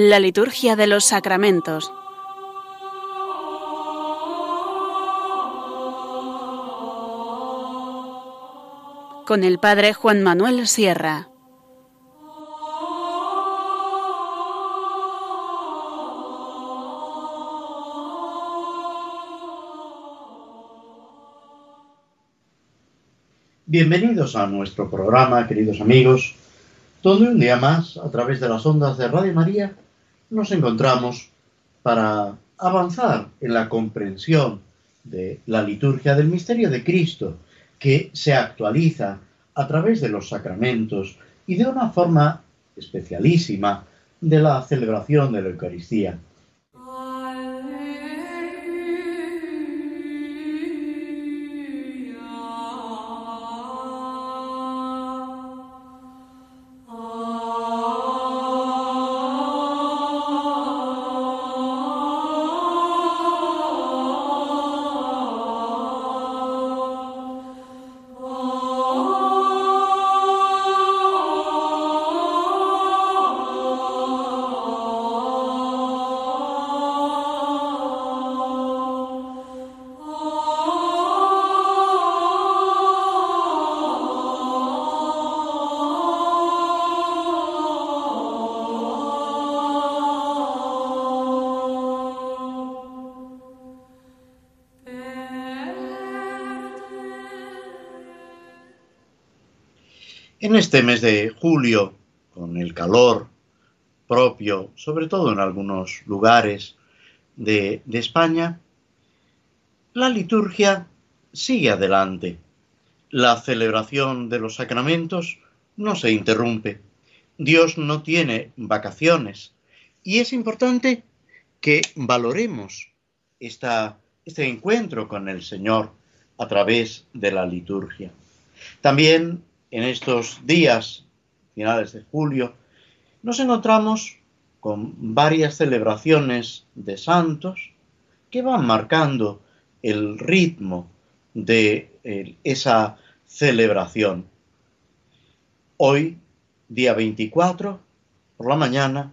La liturgia de los sacramentos. Con el Padre Juan Manuel Sierra. Bienvenidos a nuestro programa, queridos amigos, donde un día más, a través de las ondas de Radio María, nos encontramos para avanzar en la comprensión de la liturgia del misterio de Cristo, que se actualiza a través de los sacramentos y de una forma especialísima de la celebración de la Eucaristía. En este mes de julio, con el calor propio, sobre todo en algunos lugares de, España, la liturgia sigue adelante. La celebración de los sacramentos no se interrumpe. Dios no tiene vacaciones. Y es importante que valoremos este encuentro con el Señor a través de la liturgia. También en estos días, finales de julio, nos encontramos con varias celebraciones de santos que van marcando el ritmo de esa celebración. Hoy, día 24, por la mañana,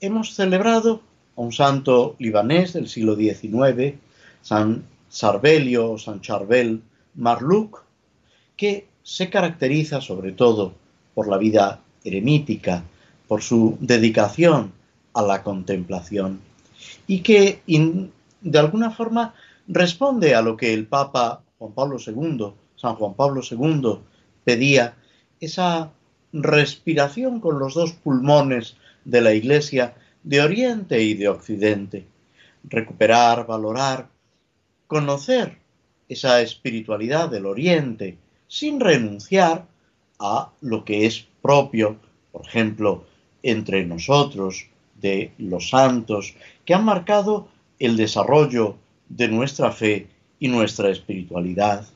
hemos celebrado a un santo libanés del siglo XIX, San Sarbelio o San Charbel Marluk, que se caracteriza sobre todo por la vida eremítica, por su dedicación a la contemplación y que de alguna forma responde a lo que el Papa Juan Pablo II, San Juan Pablo II, pedía, esa respiración con los dos pulmones de la Iglesia de Oriente y de Occidente, recuperar, valorar, conocer esa espiritualidad del Oriente, sin renunciar a lo que es propio, por ejemplo, entre nosotros, de los santos, que han marcado el desarrollo de nuestra fe y nuestra espiritualidad.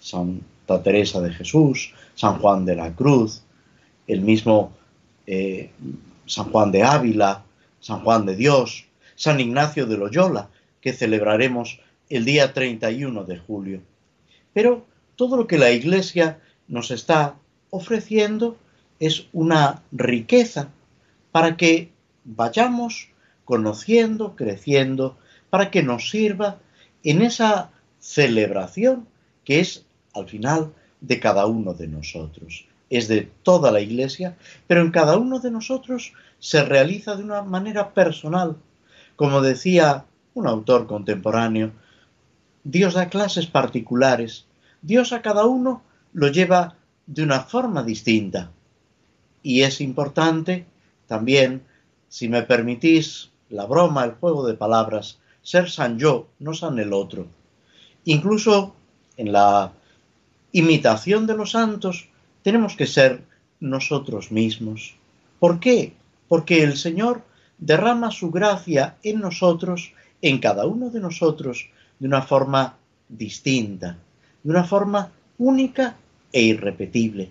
Santa Teresa de Jesús, San Juan de la Cruz, el mismo eh, San Juan de Ávila, San Juan de Dios, San Ignacio de Loyola, que celebraremos el día 31 de julio. Pero todo lo que la Iglesia nos está ofreciendo es una riqueza para que vayamos conociendo, creciendo, para que nos sirva en esa celebración que es al final de cada uno de nosotros. Es de toda la Iglesia, pero en cada uno de nosotros se realiza de una manera personal. Como decía un autor contemporáneo, Dios da clases particulares Dios a cada uno lo lleva de una forma distinta. Y es importante también, si me permitís la broma, el juego de palabras, ser san yo, no san el otro. Incluso en la imitación de los santos tenemos que ser nosotros mismos. ¿Por qué? Porque el Señor derrama su gracia en nosotros, en cada uno de nosotros, de una forma distinta de una forma única e irrepetible.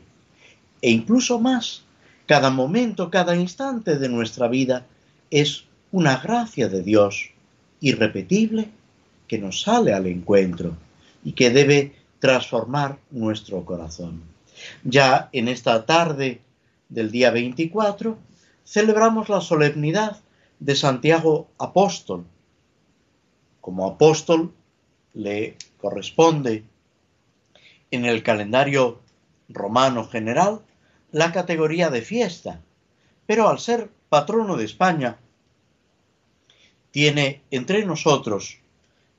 E incluso más, cada momento, cada instante de nuestra vida es una gracia de Dios irrepetible que nos sale al encuentro y que debe transformar nuestro corazón. Ya en esta tarde del día 24 celebramos la solemnidad de Santiago Apóstol. Como apóstol le corresponde en el calendario romano general la categoría de fiesta, pero al ser patrono de España, tiene entre nosotros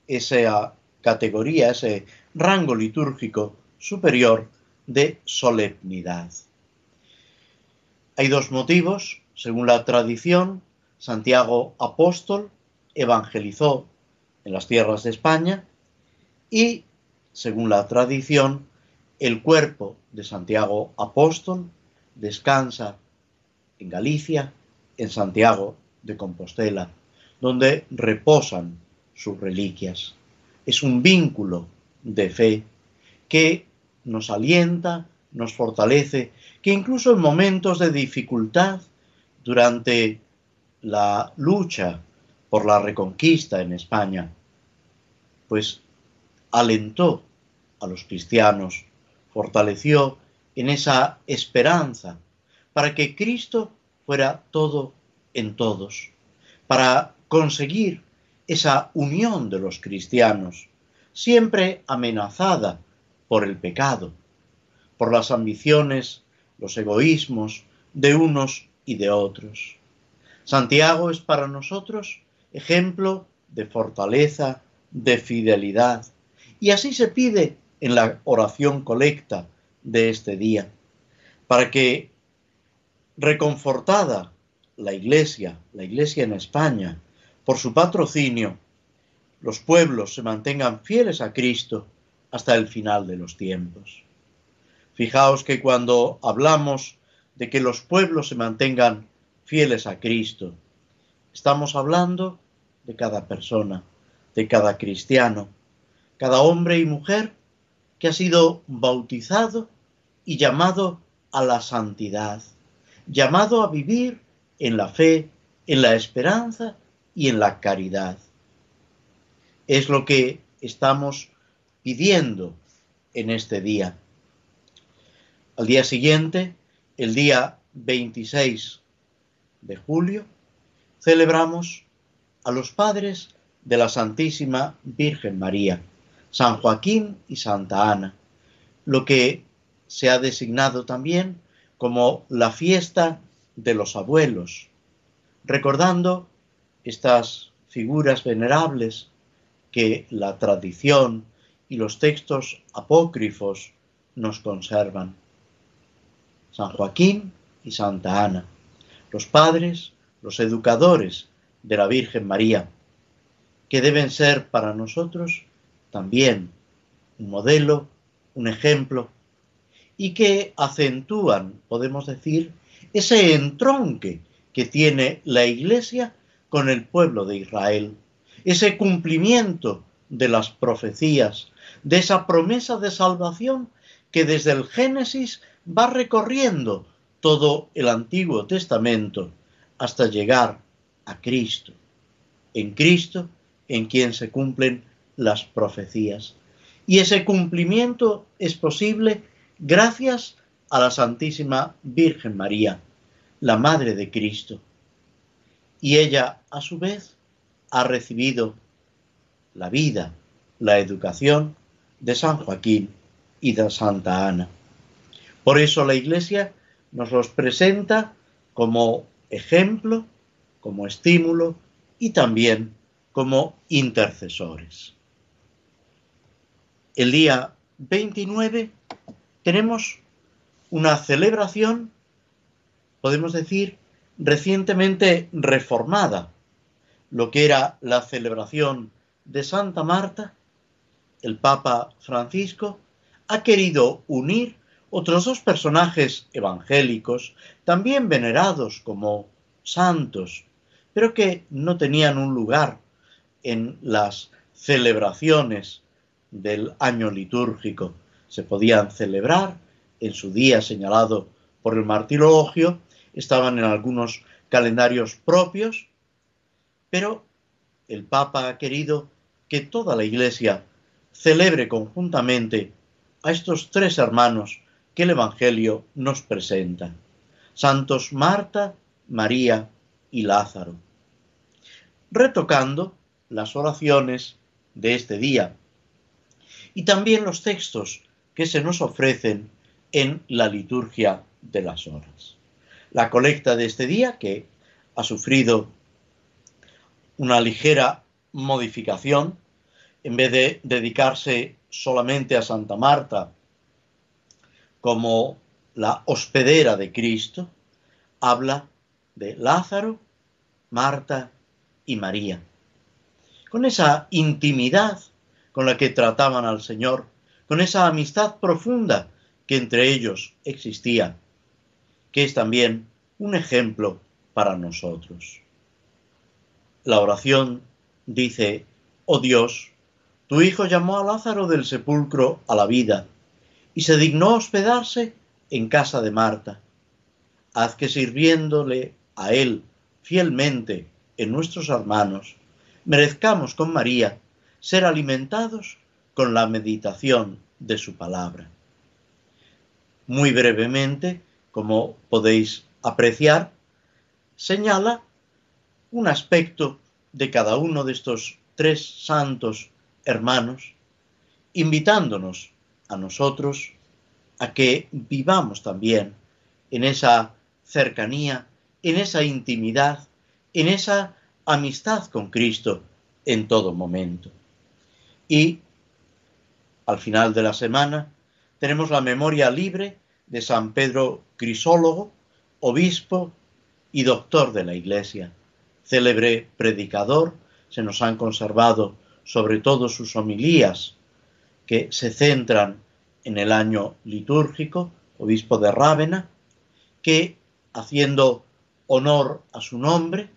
esa categoría, ese rango litúrgico superior de solemnidad. Hay dos motivos. Según la tradición, Santiago Apóstol evangelizó en las tierras de España y, según la tradición, el cuerpo de Santiago Apóstol descansa en Galicia, en Santiago de Compostela, donde reposan sus reliquias. Es un vínculo de fe que nos alienta, nos fortalece, que incluso en momentos de dificultad, durante la lucha por la reconquista en España, pues alentó a los cristianos, fortaleció en esa esperanza para que Cristo fuera todo en todos, para conseguir esa unión de los cristianos, siempre amenazada por el pecado, por las ambiciones, los egoísmos de unos y de otros. Santiago es para nosotros ejemplo de fortaleza, de fidelidad, y así se pide en la oración colecta de este día, para que, reconfortada la Iglesia, la Iglesia en España, por su patrocinio, los pueblos se mantengan fieles a Cristo hasta el final de los tiempos. Fijaos que cuando hablamos de que los pueblos se mantengan fieles a Cristo, estamos hablando de cada persona, de cada cristiano, cada hombre y mujer que ha sido bautizado y llamado a la santidad, llamado a vivir en la fe, en la esperanza y en la caridad. Es lo que estamos pidiendo en este día. Al día siguiente, el día 26 de julio, celebramos a los padres de la Santísima Virgen María, San Joaquín y Santa Ana, lo que se ha designado también como la fiesta de los abuelos, recordando estas figuras venerables que la tradición y los textos apócrifos nos conservan. San Joaquín y Santa Ana, los padres, los educadores de la Virgen María, que deben ser para nosotros también un modelo, un ejemplo, y que acentúan, podemos decir, ese entronque que tiene la Iglesia con el pueblo de Israel, ese cumplimiento de las profecías, de esa promesa de salvación que desde el Génesis va recorriendo todo el Antiguo Testamento hasta llegar a Cristo. En Cristo, en quien se cumplen las profecías. Y ese cumplimiento es posible gracias a la Santísima Virgen María, la Madre de Cristo. Y ella, a su vez, ha recibido la vida, la educación de San Joaquín y de Santa Ana. Por eso la Iglesia nos los presenta como ejemplo, como estímulo y también como intercesores. El día 29 tenemos una celebración, podemos decir, recientemente reformada, lo que era la celebración de Santa Marta, el Papa Francisco ha querido unir otros dos personajes evangélicos, también venerados como santos, pero que no tenían un lugar en las celebraciones del año litúrgico. Se podían celebrar en su día señalado por el martirologio, estaban en algunos calendarios propios, pero el Papa ha querido que toda la Iglesia celebre conjuntamente a estos tres hermanos que el Evangelio nos presenta. Santos Marta María y Lázaro, retocando las oraciones de este día y también los textos que se nos ofrecen en la liturgia de las horas. La colecta de este día, que ha sufrido una ligera modificación, en vez de dedicarse solamente a Santa Marta como la hospedera de Cristo, habla de Lázaro, Marta y María. Con esa intimidad con la que trataban al Señor, con esa amistad profunda que entre ellos existía, que es también un ejemplo para nosotros. La oración dice, oh Dios, tu Hijo llamó a Lázaro del sepulcro a la vida y se dignó hospedarse en casa de Marta. Haz que sirviéndole a Él fielmente en nuestros hermanos, merezcamos con María ser alimentados con la meditación de su palabra. Muy brevemente, como podéis apreciar, señala un aspecto de cada uno de estos tres santos hermanos, invitándonos a nosotros a que vivamos también en esa cercanía, en esa intimidad, en esa amistad con Cristo en todo momento. Y al final de la semana tenemos la memoria libre de San Pedro Crisólogo, obispo y doctor de la Iglesia, célebre predicador, se nos han conservado sobre todo sus homilías que se centran en el año litúrgico, obispo de Rávena, que, haciendo honor a su nombre,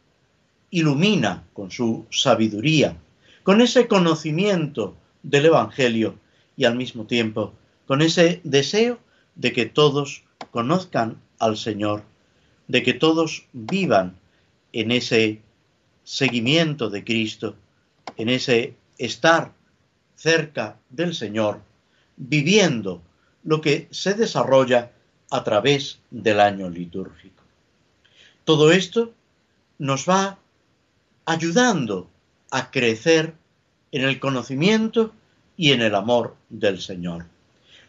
ilumina con su sabiduría, con ese conocimiento del Evangelio y al mismo tiempo con ese deseo de que todos conozcan al Señor, de que todos vivan en ese seguimiento de Cristo, en ese estar cerca del Señor, viviendo lo que se desarrolla a través del año litúrgico. Todo esto nos va ayudando a crecer en el conocimiento y en el amor del Señor.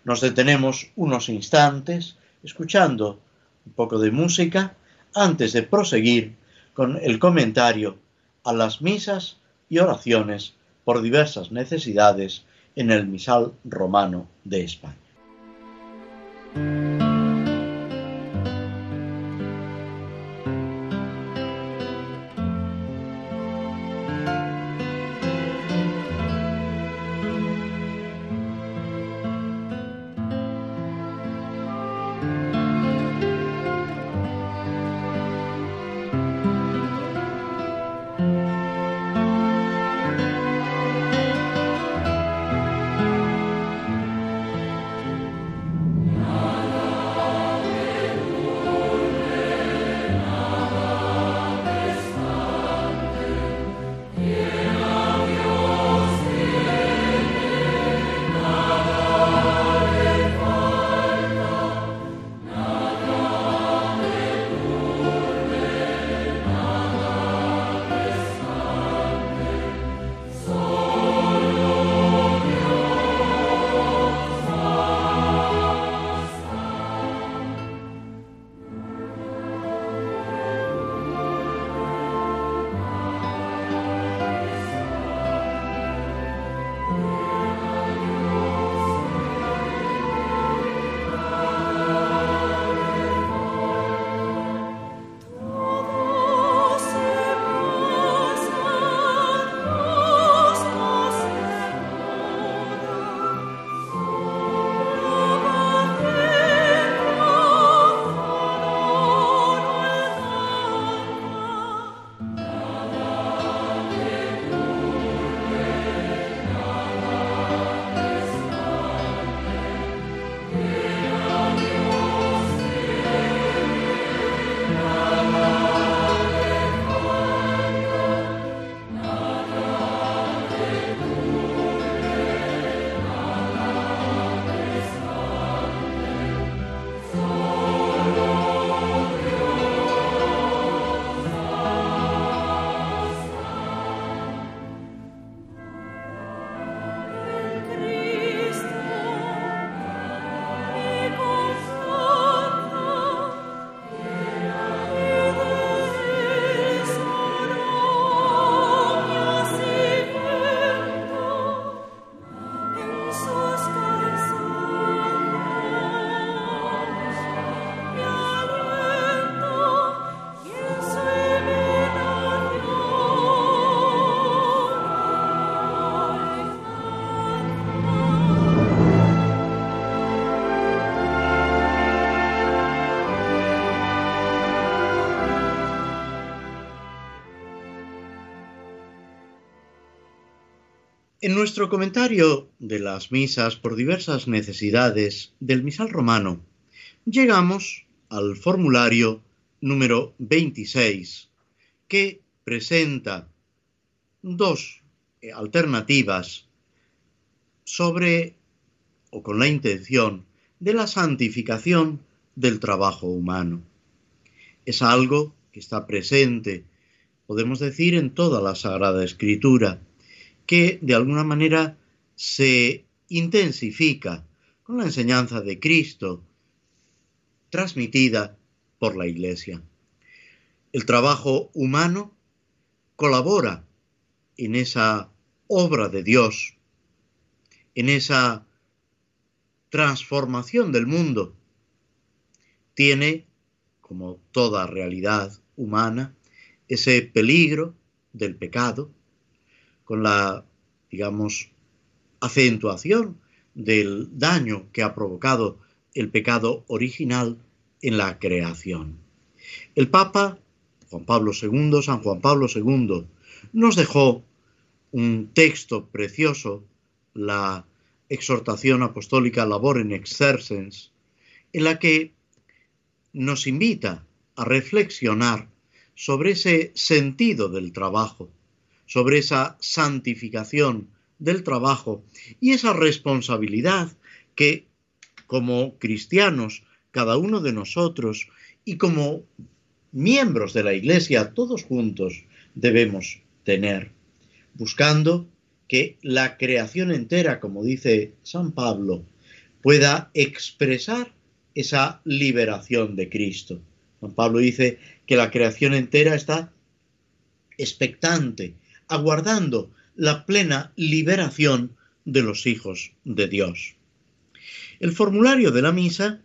Nos detenemos unos instantes escuchando un poco de música antes de proseguir con el comentario a las misas y oraciones por diversas necesidades en el misal romano de España. En nuestro comentario de las misas por diversas necesidades del misal romano, llegamos al formulario número 26, que presenta dos alternativas sobre o con la intención de la santificación del trabajo humano. Es algo que está presente, podemos decir, en toda la Sagrada Escritura, que de alguna manera se intensifica con la enseñanza de Cristo transmitida por la Iglesia. El trabajo humano colabora en esa obra de Dios, en esa transformación del mundo. Tiene, como toda realidad humana, ese peligro del pecado, con la, digamos, acentuación del daño que ha provocado el pecado original en la creación. El Papa Juan Pablo II, San Juan Pablo II, nos dejó un texto precioso, la exhortación apostólica Labor en Exercens, en la que nos invita a reflexionar sobre ese sentido del trabajo, sobre esa santificación del trabajo y esa responsabilidad que como cristianos, cada uno de nosotros y como miembros de la Iglesia, todos juntos, debemos tener, buscando que la creación entera, como dice San Pablo, pueda expresar esa liberación de Cristo. San Pablo dice que la creación entera está expectante, aguardando la plena liberación de los hijos de Dios. El formulario de la misa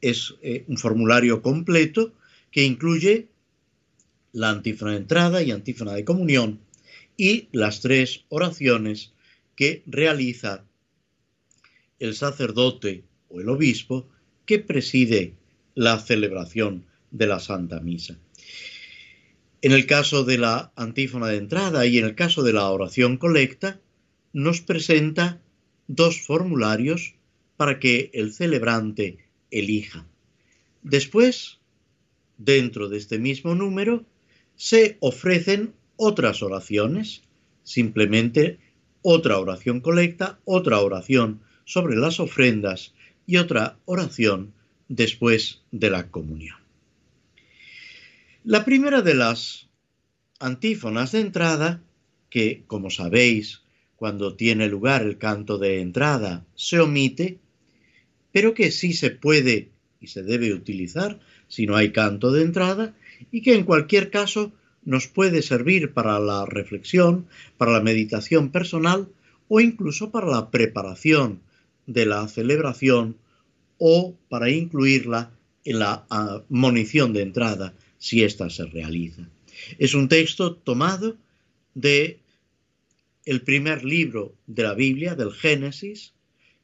es eh, un formulario completo que incluye la antífona de entrada y antífona de comunión y las tres oraciones que realiza el sacerdote o el obispo que preside la celebración de la Santa Misa. En el caso de la antífona de entrada y en el caso de la oración colecta, nos presenta dos formularios para que el celebrante elija. Después dentro de este mismo número se ofrecen otras oraciones, simplemente otra oración colecta, otra oración sobre las ofrendas y otra oración después de la comunión. La primera de las antífonas de entrada, que como sabéis, cuando tiene lugar el canto de entrada se omite, pero que sí se puede y se debe utilizar si no hay canto de entrada y que en cualquier caso nos puede servir para la reflexión, para la meditación personal o incluso para la preparación de la celebración o para incluirla en la munición de entrada si ésta se realiza. Es un texto tomado de el primer libro de la Biblia, del Génesis,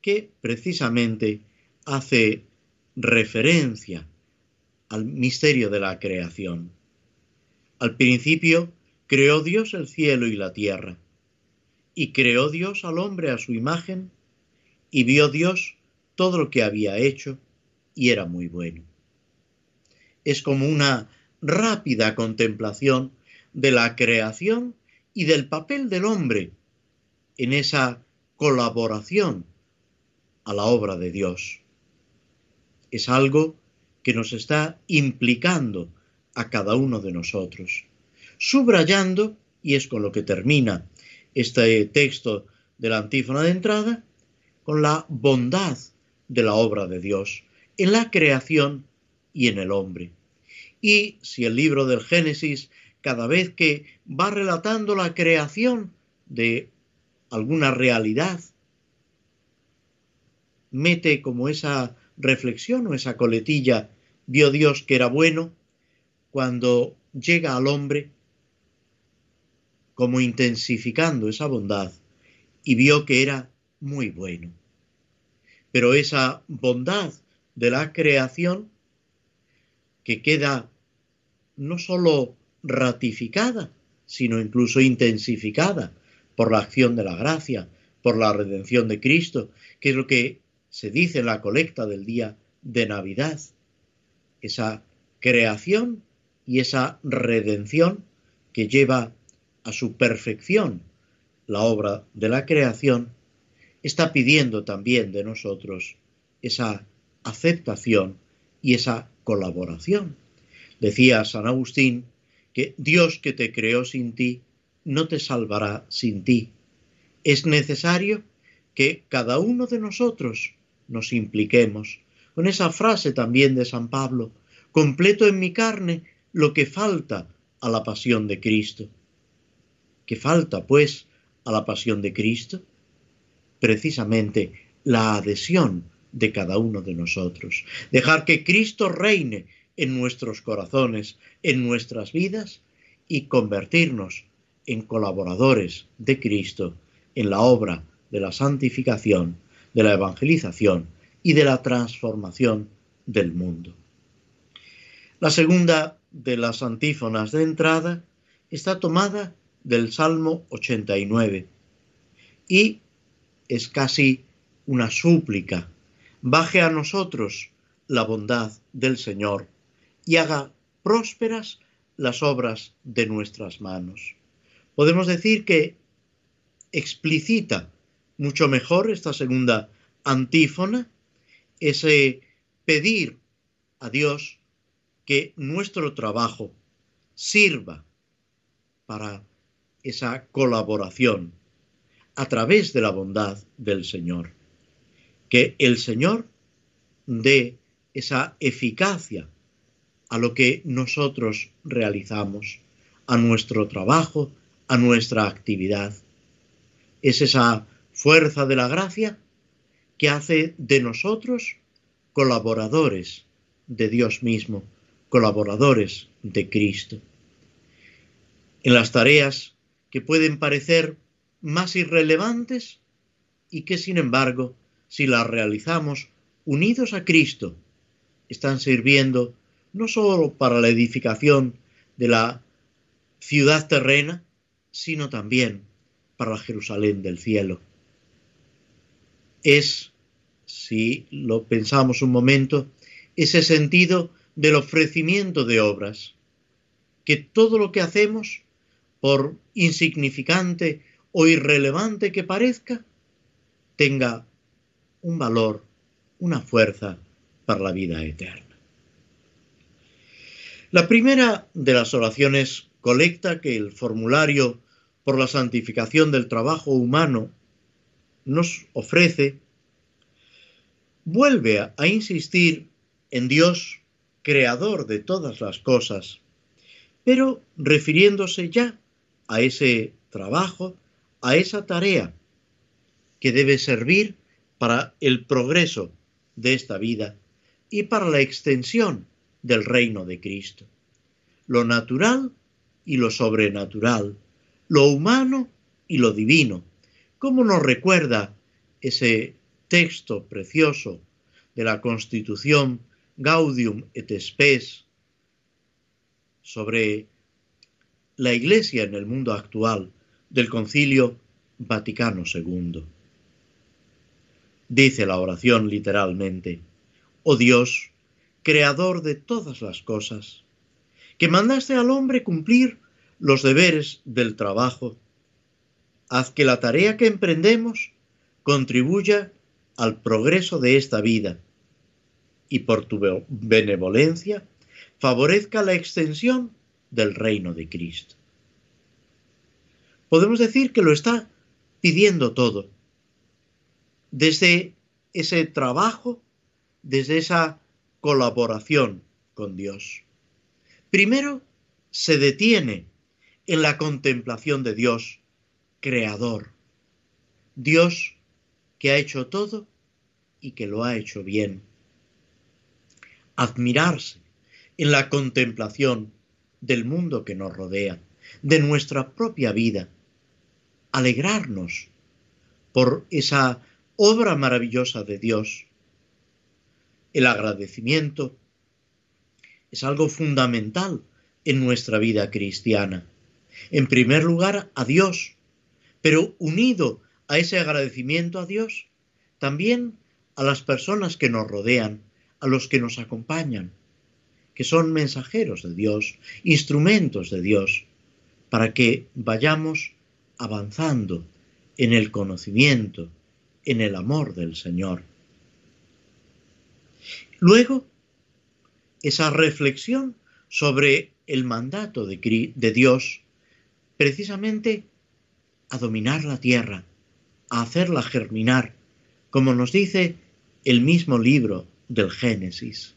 que precisamente hace referencia al misterio de la creación. Al principio creó Dios el cielo y la tierra, y creó Dios al hombre a su imagen, y vio Dios todo lo que había hecho, y era muy bueno. Es como una rápida contemplación de la creación y del papel del hombre en esa colaboración a la obra de Dios. Es algo que nos está implicando a cada uno de nosotros, subrayando, y es con lo que termina este texto de la antífona de entrada, con la bondad de la obra de Dios en la creación y en el hombre. Y si el libro del Génesis, cada vez que va relatando la creación de alguna realidad, mete como esa reflexión o esa coletilla, vio Dios que era bueno, cuando llega al hombre como intensificando esa bondad y vio que era muy bueno. Pero esa bondad de la creación que queda no sólo ratificada, sino incluso intensificada por la acción de la gracia, por la redención de Cristo, que es lo que se dice en la colecta del día de Navidad. Esa creación y esa redención que lleva a su perfección la obra de la creación, está pidiendo también de nosotros esa aceptación y esa colaboración. Decía San Agustín que Dios que te creó sin ti no te salvará sin ti. Es necesario que cada uno de nosotros nos impliquemos. Con esa frase también de San Pablo, completo en mi carne lo que falta a la pasión de Cristo. ¿Qué falta, pues, a la pasión de Cristo? Precisamente la adhesión de cada uno de nosotros. Dejar que Cristo reine en nuestros corazones, en nuestras vidas y convertirnos en colaboradores de Cristo en la obra de la santificación, de la evangelización y de la transformación del mundo. La segunda de las antífonas de entrada está tomada del Salmo 89 y es casi una súplica. Baje a nosotros la bondad del Señor y haga prósperas las obras de nuestras manos. Podemos decir que explicita mucho mejor esta segunda antífona, ese pedir a Dios que nuestro trabajo sirva para esa colaboración a través de la bondad del Señor. Que el Señor dé esa eficacia a lo que nosotros realizamos, a nuestro trabajo, a nuestra actividad. Es esa fuerza de la gracia que hace de nosotros colaboradores de Dios mismo, colaboradores de Cristo. En las tareas que pueden parecer más irrelevantes y que sin embargo, si las realizamos unidos a Cristo, están sirviendo no solo para la edificación de la ciudad terrena, sino también para la Jerusalén del cielo. Es, si lo pensamos un momento, ese sentido del ofrecimiento de obras, que todo lo que hacemos, por insignificante o irrelevante que parezca, tenga un valor, una fuerza para la vida eterna. La primera de las oraciones colecta que el formulario por la santificación del trabajo humano nos ofrece vuelve a, insistir en Dios creador de todas las cosas, pero refiriéndose ya a ese trabajo, a esa tarea que debe servir para el progreso de esta vida y para la extensión del reino de Cristo. Lo natural y lo sobrenatural, lo humano y lo divino. ¿Cómo nos recuerda ese texto precioso de la Constitución Gaudium et Spes sobre la Iglesia en el mundo actual del Concilio Vaticano II. Dice la oración literalmente, Oh Dios, creador de todas las cosas, que mandaste al hombre cumplir los deberes del trabajo, haz que la tarea que emprendemos contribuya al progreso de esta vida y por tu benevolencia favorezca la extensión del reino de Cristo. Podemos decir que lo está pidiendo todo, desde ese trabajo, desde esa colaboración con Dios. Primero, se detiene en la contemplación de Dios, creador, Dios que ha hecho todo y que lo ha hecho bien. Admirarse en la contemplación del mundo que nos rodea, de nuestra propia vida, alegrarnos por esa obra maravillosa de Dios. El agradecimiento es algo fundamental en nuestra vida cristiana. En primer lugar, a Dios, pero unido a ese agradecimiento a Dios, también a las personas que nos rodean, a los que nos acompañan, que son mensajeros de Dios, instrumentos de Dios, para que vayamos avanzando en el conocimiento, en el amor del Señor. Luego, esa reflexión sobre el mandato de, Dios, precisamente a dominar la tierra, a hacerla germinar, como nos dice el mismo libro del Génesis.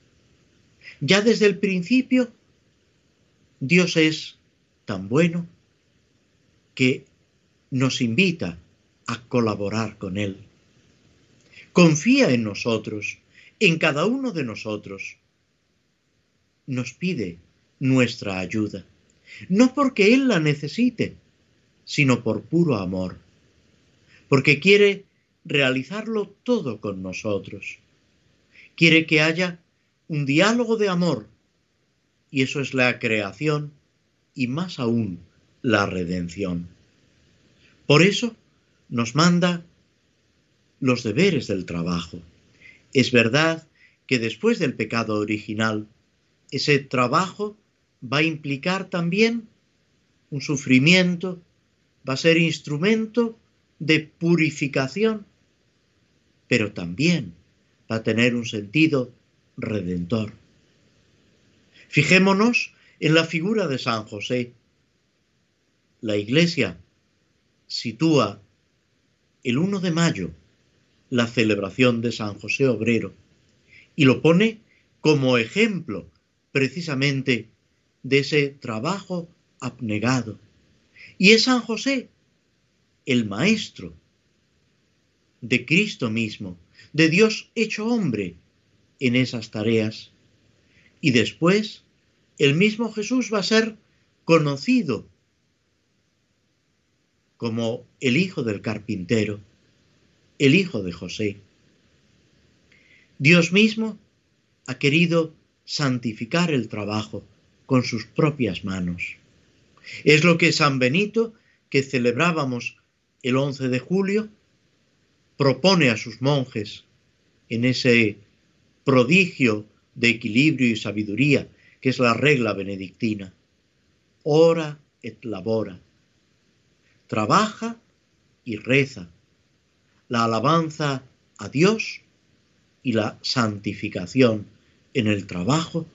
Ya desde el principio, Dios es tan bueno que nos invita a colaborar con Él. Confía en nosotros, en cada uno de nosotros. Nos pide nuestra ayuda, no porque Él la necesite, sino por puro amor, porque quiere realizarlo todo con nosotros. Quiere que haya un diálogo de amor, y eso es la creación y más aún la redención. Por eso nos manda los deberes del trabajo. Es verdad que después del pecado original, ese trabajo va a implicar también un sufrimiento, va a ser instrumento de purificación, pero también va a tener un sentido redentor. Fijémonos en la figura de San José. La Iglesia sitúa el 1 de mayo la celebración de San José Obrero y lo pone como ejemplo precisamente de ese trabajo abnegado. Y es San José el maestro de Cristo mismo, de Dios hecho hombre en esas tareas. Y después el mismo Jesús va a ser conocido como el hijo del carpintero, el hijo de José. Dios mismo ha querido santificar el trabajo con sus propias manos. Es lo que San Benito, que celebrábamos el 11 de julio, propone a sus monjes en ese prodigio de equilibrio y sabiduría que es la regla benedictina. Ora et labora. Trabaja y reza. La alabanza a Dios y la santificación en el trabajo,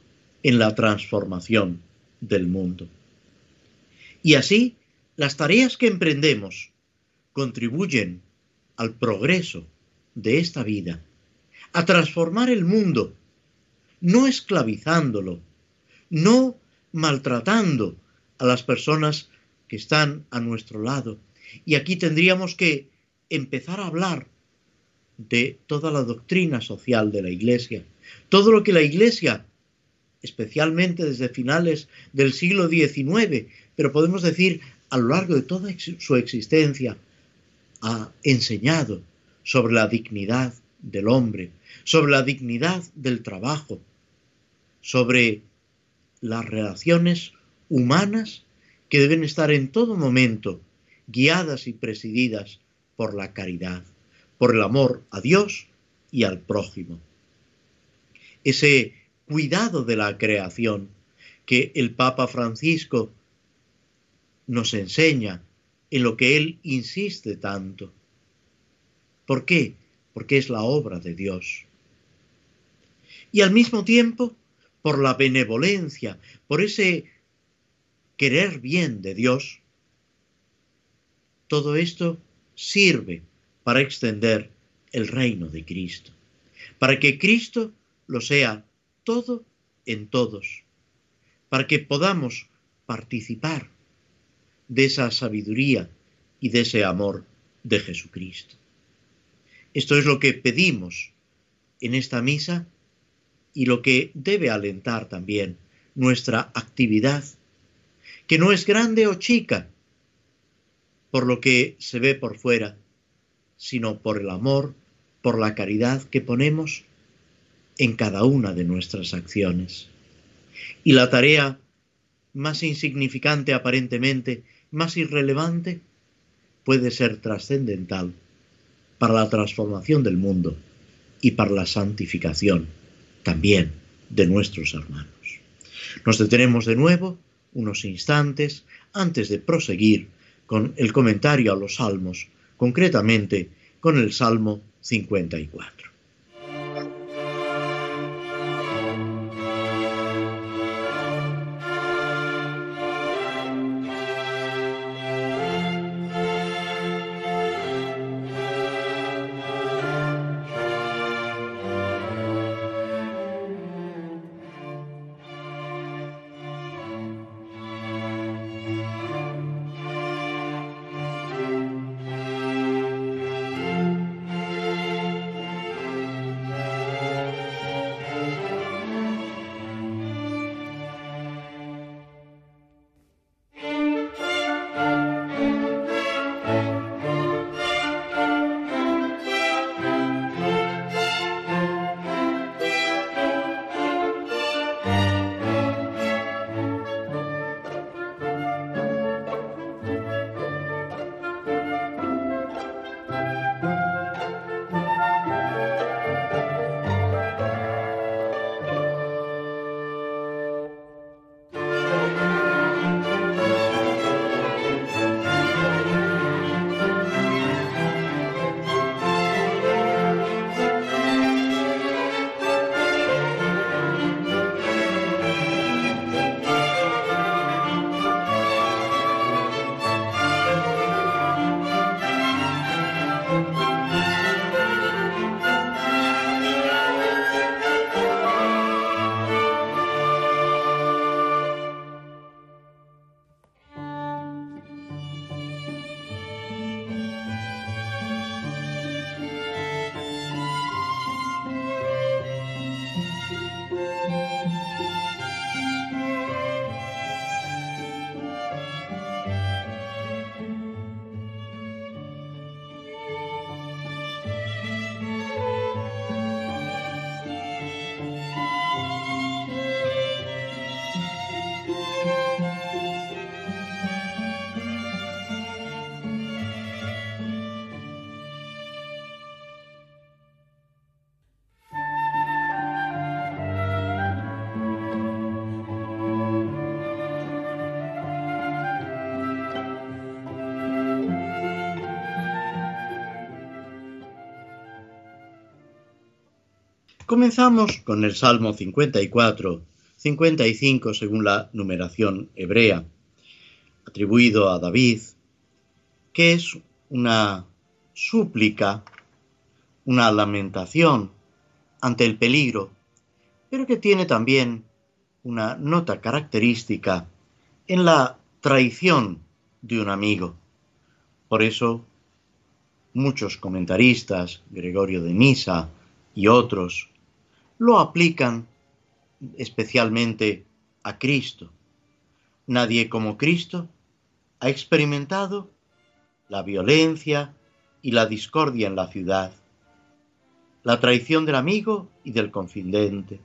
en la transformación del mundo. Y así, las tareas que emprendemos contribuyen al progreso de esta vida, a transformar el mundo, no esclavizándolo, no maltratando a las personas que están a nuestro lado. Y aquí tendríamos que empezar a hablar de toda la doctrina social de la Iglesia, todo lo que la Iglesia, especialmente desde finales del siglo XIX, pero podemos decir a lo largo de toda su existencia, ha enseñado sobre la dignidad del hombre, sobre la dignidad del trabajo, sobre las relaciones humanas que deben estar en todo momento guiadas y presididas por la caridad, por el amor a Dios y al prójimo. Ese cuidado de la creación que el Papa Francisco nos enseña en lo que él insiste tanto. ¿Por qué? Porque es la obra de Dios. Y al mismo tiempo, por la benevolencia, por ese querer bien de Dios, todo esto sirve para extender el reino de Cristo, para que Cristo lo sea todo en todos, para que podamos participar de esa sabiduría y de ese amor de Jesucristo. Esto es lo que pedimos en esta misa y lo que debe alentar también nuestra actividad, que no es grande o chica por lo que se ve por fuera, sino por el amor, por la caridad que ponemos en cada una de nuestras acciones. Y la tarea más insignificante aparentemente más irrelevante puede ser trascendental para la transformación del mundo y para la santificación también de nuestros hermanos. Nos detenemos de nuevo unos instantes antes de proseguir con el comentario a los salmos, concretamente con el Salmo 54. Comenzamos con el Salmo 54, 55 según la numeración hebrea, atribuido a David, que es una súplica, una lamentación ante el peligro, pero que tiene también una nota característica en la traición de un amigo. Por eso, muchos comentaristas, Gregorio de Nisa y otros, lo aplican especialmente a Cristo. Nadie como Cristo ha experimentado la violencia y la discordia en la ciudad, la traición del amigo y del confidente,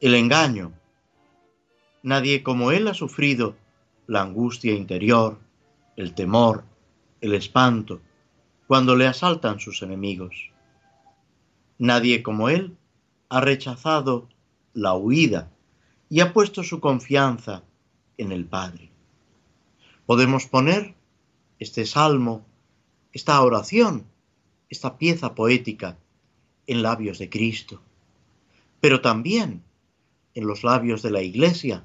el engaño. Nadie como Él ha sufrido la angustia interior, el temor, el espanto, cuando le asaltan sus enemigos. Nadie como Él ha rechazado la huida y ha puesto su confianza en el Padre. Podemos poner este salmo, esta oración, esta pieza poética en labios de Cristo, pero también en los labios de la Iglesia,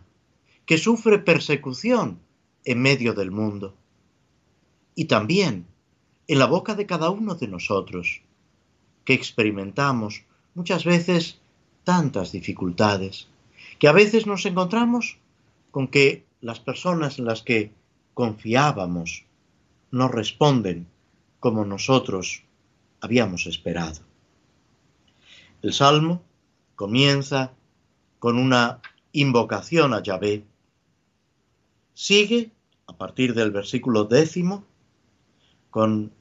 que sufre persecución en medio del mundo, y también en la boca de cada uno de nosotros, que experimentamos muchas veces tantas dificultades, que a veces nos encontramos con que las personas en las que confiábamos no responden como nosotros habíamos esperado. El salmo comienza con una invocación a Yahvé. Sigue, a partir del versículo décimo, con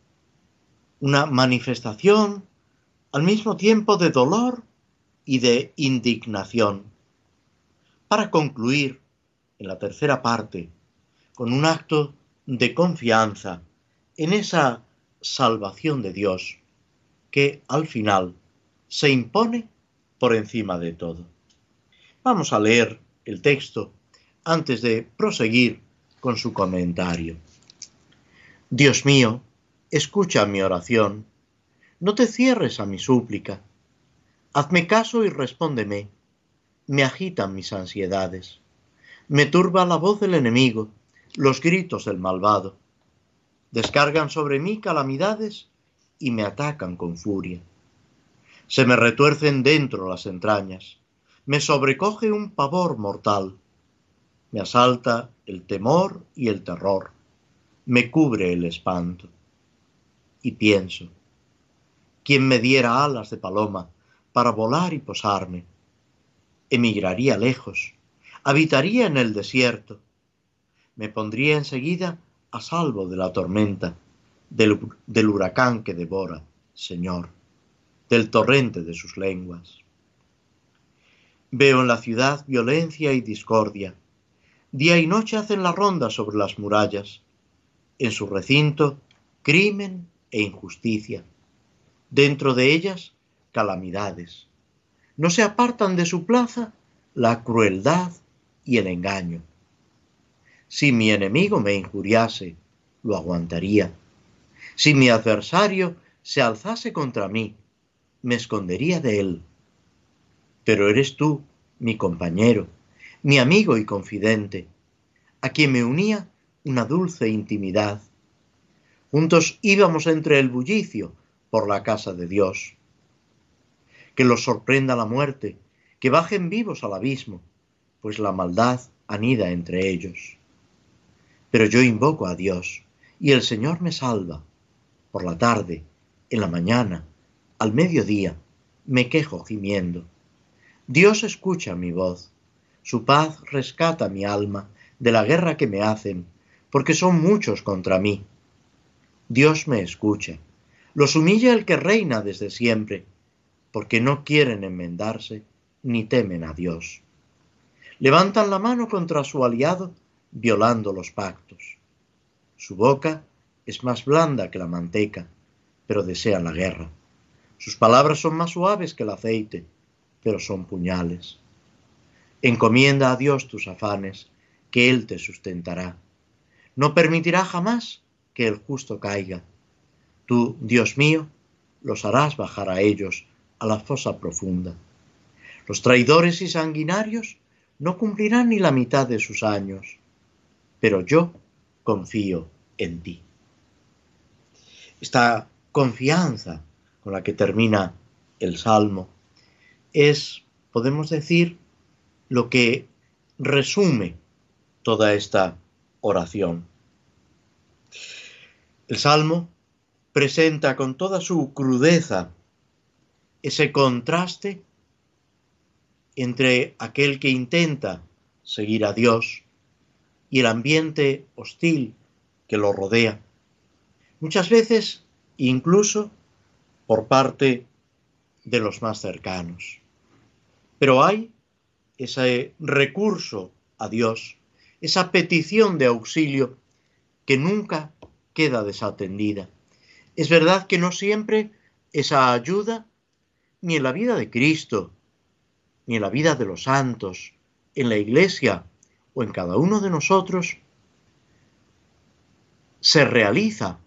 una manifestación al mismo tiempo de dolor y de indignación, para concluir en la tercera parte con un acto de confianza en esa salvación de Dios que al final se impone por encima de todo. Vamos a leer el texto antes de proseguir con su comentario. Dios mío, escucha mi oración, no te cierres a mi súplica, hazme caso y respóndeme, me agitan mis ansiedades, me turba la voz del enemigo, los gritos del malvado, descargan sobre mí calamidades y me atacan con furia. Se me retuercen dentro las entrañas, me sobrecoge un pavor mortal, me asalta el temor y el terror, me cubre el espanto. Y pienso, ¿quién me diera alas de paloma para volar y posarme? Emigraría lejos, habitaría en el desierto, me pondría enseguida a salvo de la tormenta, del, del huracán que devora, Señor, del torrente de sus lenguas. Veo en la ciudad violencia y discordia, Día y noche hacen la ronda sobre las murallas. En su recinto, crimen e injusticia. Dentro de ellas, calamidades. No se apartan de su plaza la crueldad y el engaño. Si mi enemigo me injuriase, lo aguantaría. Si mi adversario se alzase contra mí, me escondería de él. Pero eres tú, mi compañero, mi amigo y confidente, a quien me unía una dulce intimidad. Juntos íbamos entre el bullicio por la casa de Dios. Que los sorprenda la muerte, que bajen vivos al abismo, pues la maldad anida entre ellos. Pero yo invoco a Dios, y el Señor me salva. Por la tarde, en la mañana, al mediodía, me quejo gimiendo. Dios escucha mi voz su paz rescata mi alma de la guerra que me hacen, porque son muchos contra mí. Dios me escucha. Los humilla el que reina desde siempre, porque no quieren enmendarse ni temen a Dios. Levantan la mano contra su aliado, violando los pactos. Su boca es más blanda que la manteca, pero desean la guerra. Sus palabras son más suaves que el aceite, pero son puñales. Encomienda a Dios tus afanes, que Él te sustentará. No permitirá jamás que el justo caiga. Dios mío, los harás bajar a ellos a la fosa profunda. Los traidores y sanguinarios no cumplirán ni la mitad de sus años, pero yo confío en ti. Esta confianza con la que termina el Salmo es, podemos decir, lo que resume toda esta oración. El Salmo presenta con toda su crudeza ese contraste entre aquel que intenta seguir a Dios y el ambiente hostil que lo rodea. Muchas veces incluso por parte de los más cercanos. Pero hay ese recurso a Dios, esa petición de auxilio que nunca queda desatendida. Es verdad que no siempre esa ayuda, ni en la vida de Cristo, ni en la vida de los santos, en la iglesia o en cada uno de nosotros, se realiza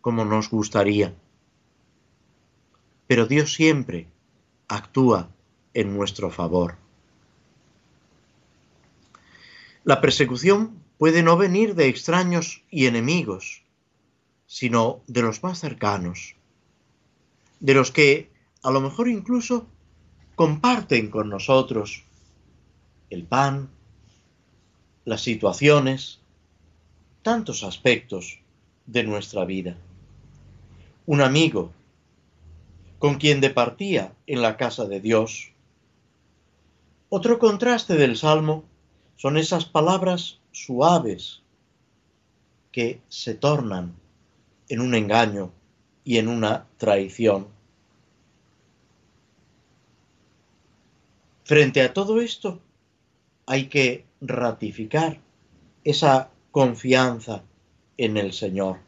como nos gustaría. Pero Dios siempre actúa en nuestro favor. La persecución puede no venir de extraños y enemigos, sino de los más cercanos, de los que a lo mejor incluso comparten con nosotros el pan, las situaciones, tantos aspectos de nuestra vida. Un amigo con quien departía en la casa de Dios. Otro contraste del Salmo son esas palabras suaves que se tornan en un engaño y en una traición. Frente a todo esto, hay que ratificar esa confianza en el Señor.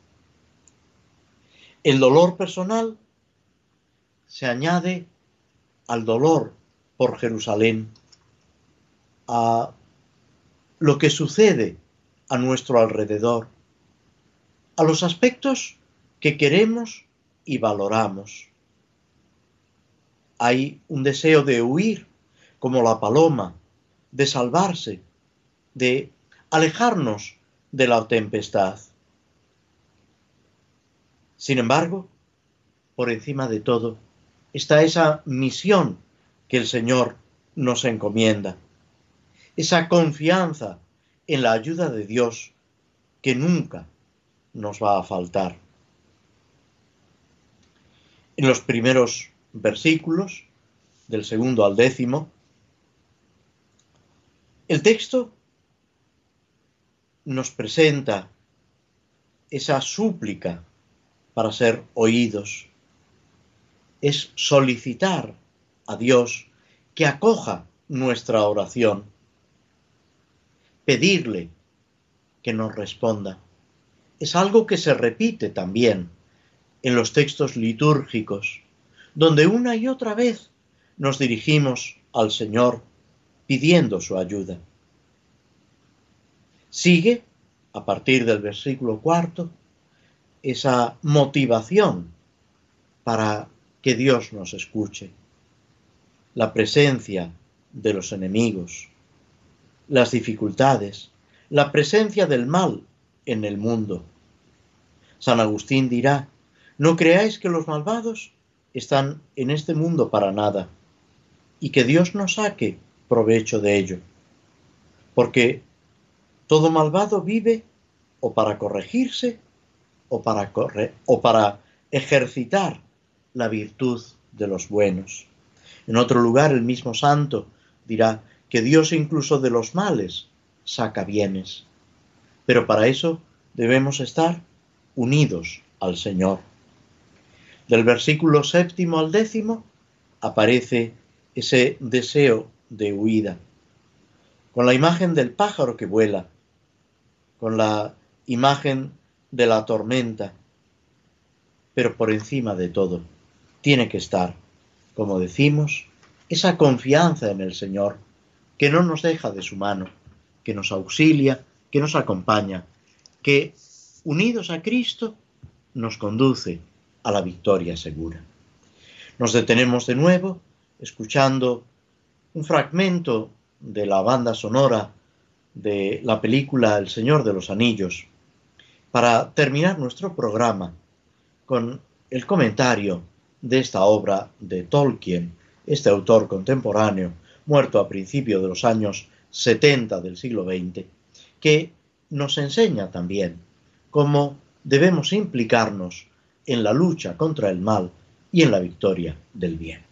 El dolor personal se añade al dolor por Jerusalén, a lo que sucede a nuestro alrededor, a los aspectos que queremos y valoramos. Hay un deseo de huir como la paloma, de salvarse, de alejarnos de la tempestad. Sin embargo, por encima de todo, está esa misión que el Señor nos encomienda, esa confianza en la ayuda de Dios que nunca nos va a faltar. En los primeros versículos, del segundo al décimo, el texto nos presenta esa súplica para ser oídos. Es solicitar a Dios que acoja nuestra oración. Pedirle que nos responda. Es algo que se repite también en los textos litúrgicos, donde una y otra vez nos dirigimos al Señor pidiendo su ayuda. Sigue, a partir del versículo cuarto, esa motivación para que Dios nos escuche. La presencia de los enemigos, las dificultades, la presencia del mal en el mundo. San Agustín dirá, no creáis que los malvados están en este mundo para nada y que Dios nos saque provecho de ello. Porque todo malvado vive o para corregirse o para, o para ejercitar la virtud de los buenos. En otro lugar, el mismo santo dirá que Dios incluso de los males saca bienes. Pero para eso debemos estar unidos al Señor. Del versículo séptimo al décimo aparece ese deseo de huida, con la imagen del pájaro que vuela, con la imagen de la tormenta, pero por encima de todo tiene que estar, como decimos, esa confianza en el Señor, que no nos deja de su mano, que nos auxilia, que nos acompaña, que unidos a Cristo nos conduce a la victoria segura. Nos detenemos de nuevo escuchando un fragmento de la banda sonora de la película El Señor de los Anillos para terminar nuestro programa con el comentario de esta obra de Tolkien, este autor contemporáneo, muerto a principios de los años 70 del siglo XX, que nos enseña también cómo debemos implicarnos en la lucha contra el mal y en la victoria del bien.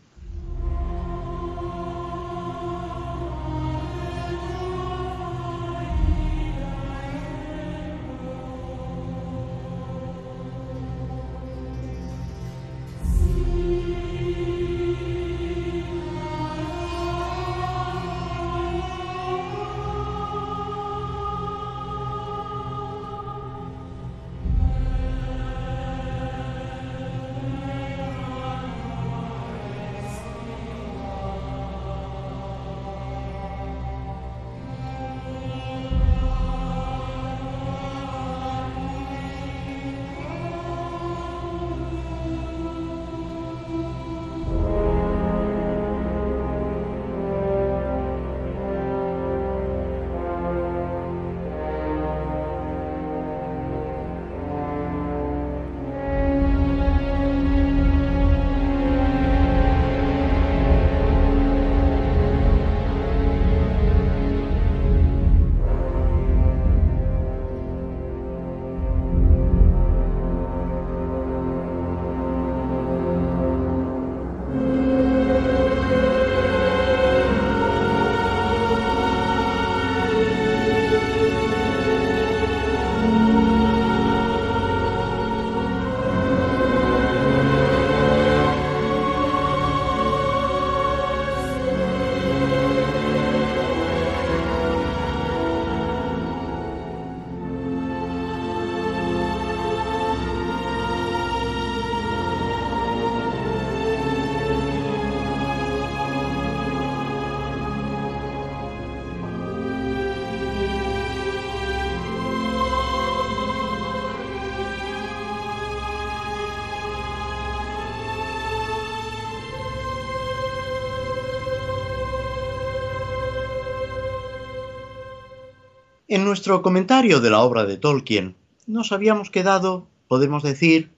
En nuestro comentario de la obra de Tolkien nos habíamos quedado, podemos decir,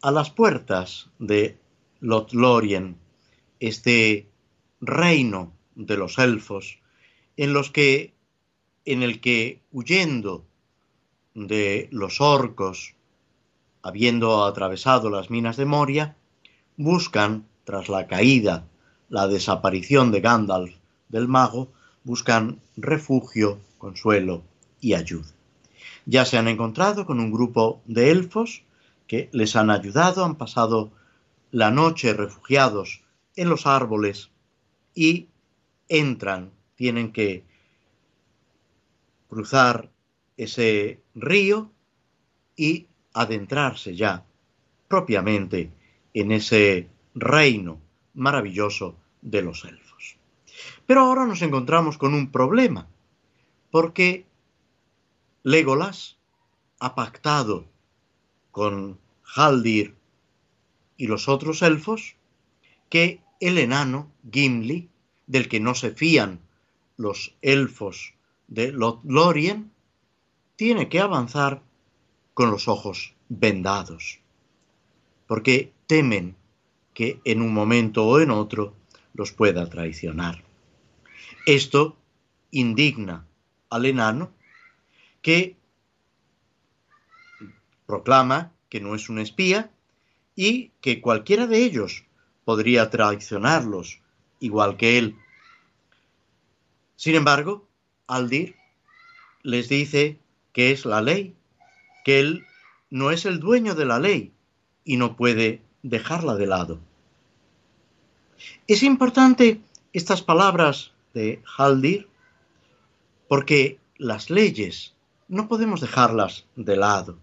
a las puertas de Lothlorien, este reino de los elfos, en los que en el que huyendo de los orcos, habiendo atravesado las minas de Moria, buscan, tras la caída, la desaparición de Gandalf del mago, buscan refugio, consuelo y ayuda. Ya se han encontrado con un grupo de elfos que les han ayudado, han pasado la noche refugiados en los árboles y entran, tienen que cruzar ese río y adentrarse ya propiamente en ese reino maravilloso de los elfos. Pero ahora nos encontramos con un problema, porque Legolas ha pactado con Haldir y los otros elfos que el enano Gimli, del que no se fían los elfos de Lothlorien, tiene que avanzar con los ojos vendados, porque temen que en un momento o en otro los pueda traicionar. Esto indigna al enano que proclama que no es un espía y que cualquiera de ellos podría traicionarlos igual que él. Sin embargo, Aldir les dice que es la ley, que él no es el dueño de la ley y no puede dejarla de lado. Es importante estas palabras de Haldir porque las leyes no podemos dejarlas de lado.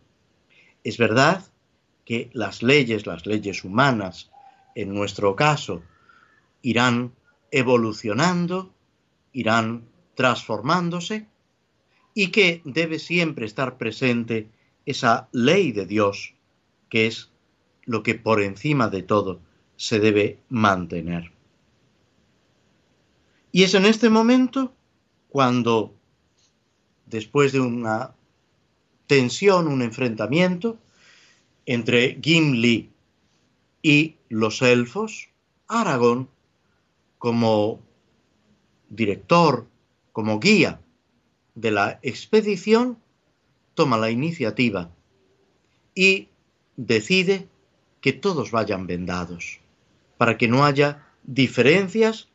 Es verdad que las leyes, las leyes humanas, en nuestro caso, irán evolucionando, irán transformándose y que debe siempre estar presente esa ley de Dios, que es lo que por encima de todo se debe mantener. Y es en este momento cuando, después de una tensión, un enfrentamiento entre Gimli y los elfos, Aragón, como director, como guía de la expedición, toma la iniciativa y decide que todos vayan vendados, para que no haya diferencias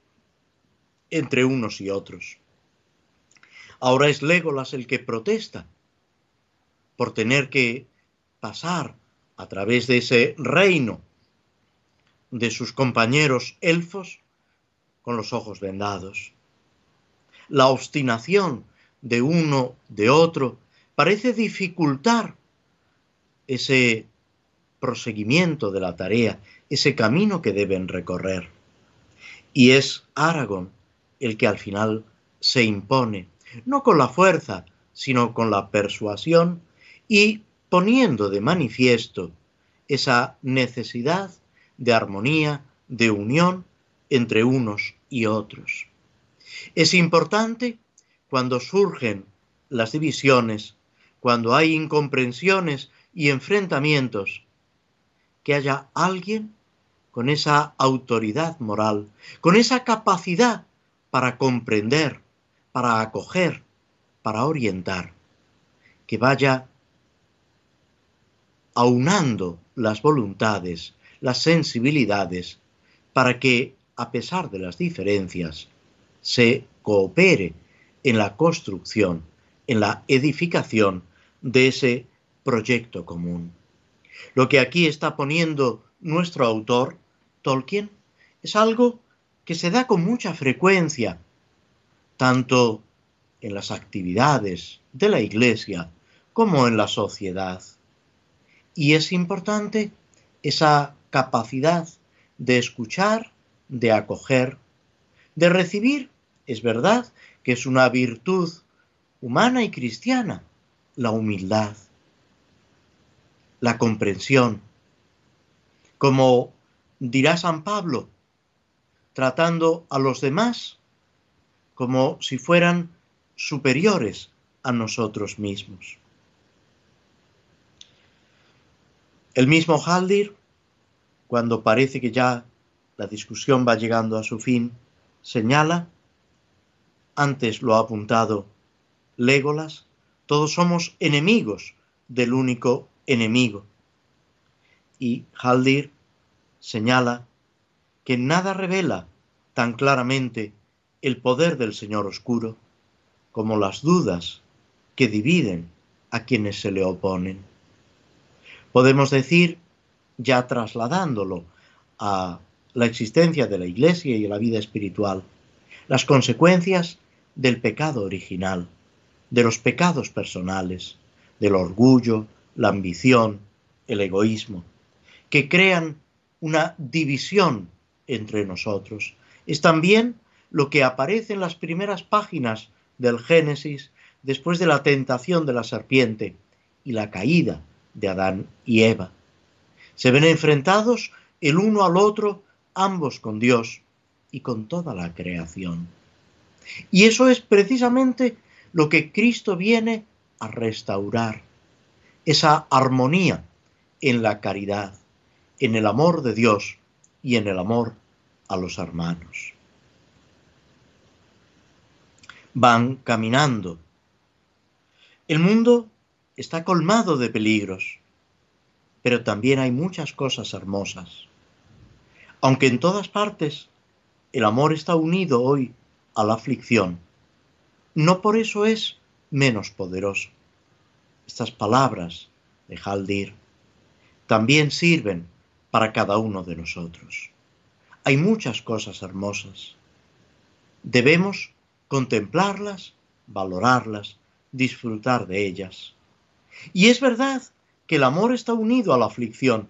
entre unos y otros. Ahora es Legolas el que protesta por tener que pasar a través de ese reino de sus compañeros elfos con los ojos vendados. La obstinación de uno, de otro, parece dificultar ese proseguimiento de la tarea, ese camino que deben recorrer. Y es Aragón el que al final se impone, no con la fuerza, sino con la persuasión y poniendo de manifiesto esa necesidad de armonía, de unión entre unos y otros. Es importante cuando surgen las divisiones, cuando hay incomprensiones y enfrentamientos, que haya alguien con esa autoridad moral, con esa capacidad para comprender, para acoger, para orientar, que vaya aunando las voluntades, las sensibilidades, para que, a pesar de las diferencias, se coopere en la construcción, en la edificación de ese proyecto común. Lo que aquí está poniendo nuestro autor, Tolkien, es algo que se da con mucha frecuencia, tanto en las actividades de la Iglesia como en la sociedad. Y es importante esa capacidad de escuchar, de acoger, de recibir, es verdad que es una virtud humana y cristiana, la humildad, la comprensión. Como dirá San Pablo, tratando a los demás como si fueran superiores a nosotros mismos. El mismo Haldir, cuando parece que ya la discusión va llegando a su fin, señala, antes lo ha apuntado Légolas, todos somos enemigos del único enemigo. Y Haldir señala que nada revela tan claramente el poder del Señor Oscuro como las dudas que dividen a quienes se le oponen. Podemos decir, ya trasladándolo a la existencia de la Iglesia y la vida espiritual, las consecuencias del pecado original, de los pecados personales, del orgullo, la ambición, el egoísmo, que crean una división entre nosotros. Es también lo que aparece en las primeras páginas del Génesis después de la tentación de la serpiente y la caída de Adán y Eva. Se ven enfrentados el uno al otro, ambos con Dios y con toda la creación. Y eso es precisamente lo que Cristo viene a restaurar, esa armonía en la caridad, en el amor de Dios y en el amor a los hermanos. Van caminando. El mundo está colmado de peligros, pero también hay muchas cosas hermosas. Aunque en todas partes el amor está unido hoy a la aflicción, no por eso es menos poderoso. Estas palabras de Haldir también sirven para cada uno de nosotros. Hay muchas cosas hermosas. Debemos contemplarlas, valorarlas, disfrutar de ellas. Y es verdad que el amor está unido a la aflicción,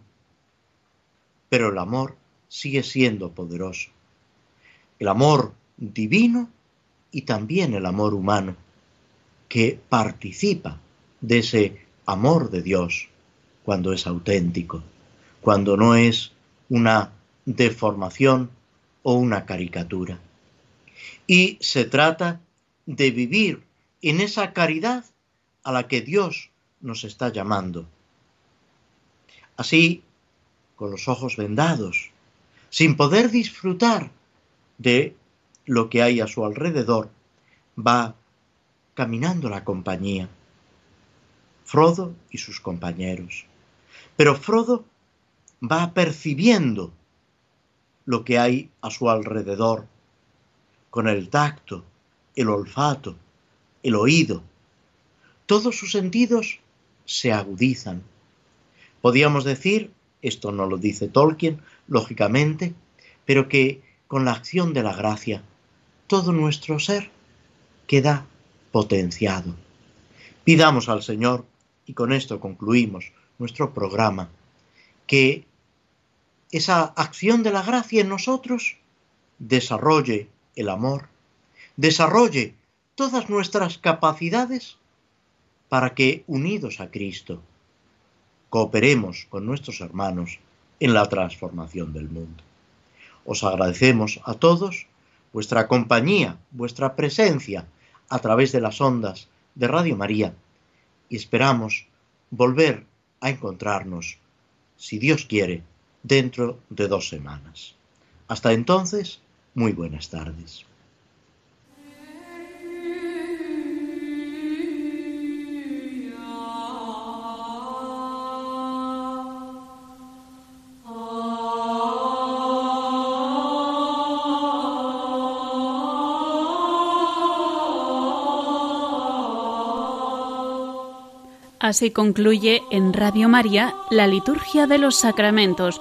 pero el amor sigue siendo poderoso. El amor divino y también el amor humano, que participa de ese amor de Dios cuando es auténtico, cuando no es una deformación o una caricatura. Y se trata de vivir en esa caridad a la que Dios nos está llamando. Así, con los ojos vendados, sin poder disfrutar de lo que hay a su alrededor, va caminando la compañía. Frodo y sus compañeros. Pero Frodo va percibiendo lo que hay a su alrededor, con el tacto, el olfato, el oído. Todos sus sentidos se agudizan. Podríamos decir, esto no lo dice Tolkien, lógicamente, pero que con la acción de la gracia, todo nuestro ser queda potenciado. Pidamos al Señor, y con esto concluimos nuestro programa, que esa acción de la gracia en nosotros desarrolle el amor, desarrolle todas nuestras capacidades para que, unidos a Cristo, cooperemos con nuestros hermanos en la transformación del mundo. Os agradecemos a todos vuestra compañía, vuestra presencia a través de las ondas de Radio María y esperamos volver a encontrarnos, si Dios quiere, dentro de dos semanas. Hasta entonces, muy buenas tardes. Así concluye en Radio María la Liturgia de los Sacramentos